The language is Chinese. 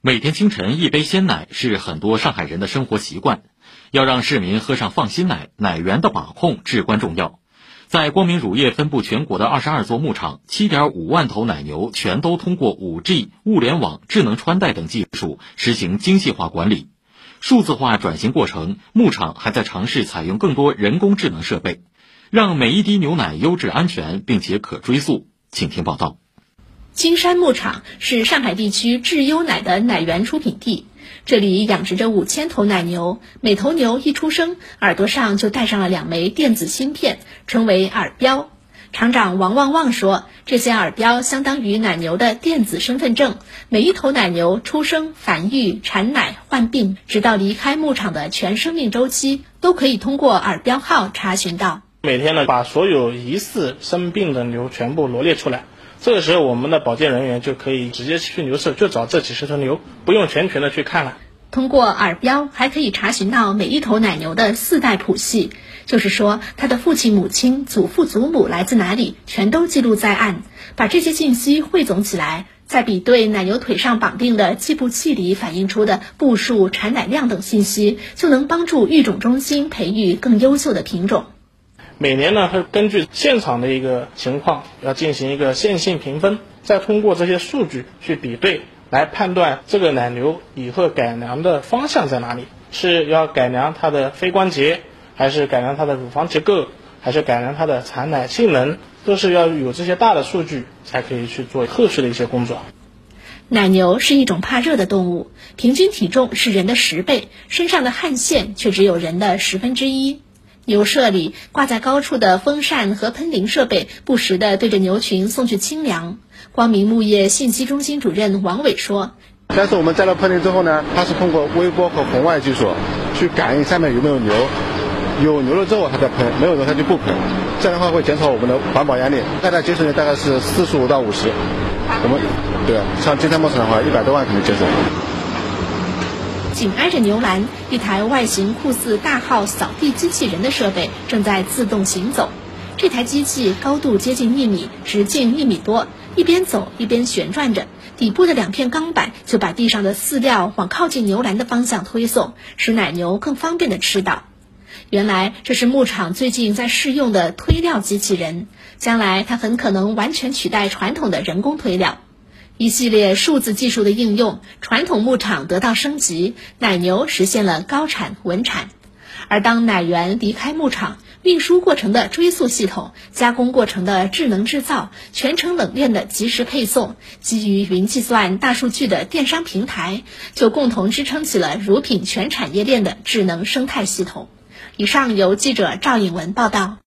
每天清晨一杯鲜奶是很多上海人的生活习惯，要让市民喝上放心奶，奶源的把控至关重要。在光明乳业分布全国的二十二座牧场，七点五万头奶牛全都通过五 G、物联网、智能穿戴等技术实行精细化管理。数字化转型过程，牧场还在尝试采用更多人工智能设备，让每一滴牛奶优质、安全，并且可追溯。请听报道。金山牧场是上海地区智优奶的奶源出品地，这里养殖着五千头奶牛，每头牛一出生，耳朵上就带上了两枚电子芯片，称为耳标。厂长王旺旺说，这些耳标相当于奶牛的电子身份证，每一头奶牛出生、繁育、产奶、患病，直到离开牧场的全生命周期，都可以通过耳标号查询到。每天呢，把所有疑似生病的牛全部罗列出来。这个时候，我们的保健人员就可以直接去牛舍，就找这几十头牛，不用全群的去看了。通过耳标，还可以查询到每一头奶牛的四代谱系，就是说，它的父亲、母亲、祖父、祖母来自哪里，全都记录在案。把这些信息汇总起来，再比对奶牛腿上绑定的计步器里反映出的步数、产奶量等信息，就能帮助育种中心培育更优秀的品种。每年呢，会根据现场的一个情况，要进行一个线性评分，再通过这些数据去比对，来判断这个奶牛以后改良的方向在哪里，是要改良它的非关节，还是改良它的乳房结构，还是改良它的产奶性能，都是要有这些大的数据才可以去做后续的一些工作。奶牛是一种怕热的动物，平均体重是人的十倍，身上的汗腺却只有人的十分之一。牛舍里挂在高处的风扇和喷淋设备，不时地对着牛群送去清凉。光明牧业信息中心主任王伟说：“但是我们摘了喷淋之后呢，它是通过微波和红外技术去感应上面有没有牛，有牛了之后它再喷，没有牛它就不喷。这样的话会减少我们的环保压力。大概节省的大概是四十五到五十。我们对，像金山牧场的话，一百多万肯定节省。”紧挨着牛栏，一台外形酷似大号扫地机器人的设备正在自动行走。这台机器高度接近一米，直径一米多，一边走一边旋转着，底部的两片钢板就把地上的饲料往靠近牛栏的方向推送，使奶牛更方便的吃到。原来这是牧场最近在试用的推料机器人，将来它很可能完全取代传统的人工推料。一系列数字技术的应用，传统牧场得到升级，奶牛实现了高产稳产。而当奶源离开牧场，运输过程的追溯系统、加工过程的智能制造、全程冷链的及时配送、基于云计算、大数据的电商平台，就共同支撑起了乳品全产业链的智能生态系统。以上由记者赵颖文报道。